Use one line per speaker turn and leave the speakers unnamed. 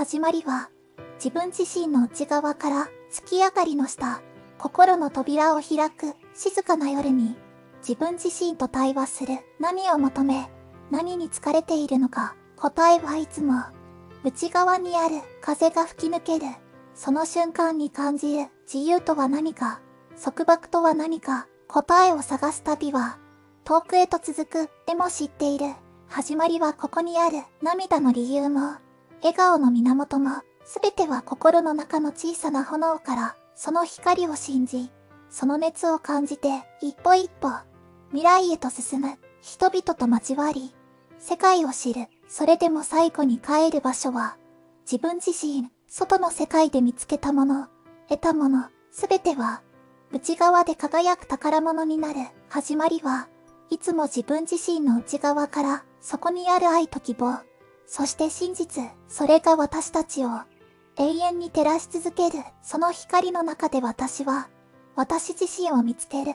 始まりは、自分自身の内側から月明かりの下、心の扉を開く静かな夜に、自分自身と対話する。何を求め、何に疲れているのか、答えはいつも、内側にある。風が吹き抜ける、その瞬間に感じる。自由とは何か、束縛とは何か、答えを探す旅は、遠くへと続く、でも知っている。始まりはここにある。涙の理由も、笑顔の源も、すべては心の中の小さな炎から、その光を信じ、その熱を感じて、一歩一歩、未来へと進む、人々と交わり、世界を知る。それでも最後に帰る場所は、自分自身、外の世界で見つけたもの、得たもの、すべては、内側で輝く宝物になる。始まりは、いつも自分自身の内側から、そこにある愛と希望、そして真実、それが私たちを、永遠に照らし続ける、その光の中で私は、私自身を見つける。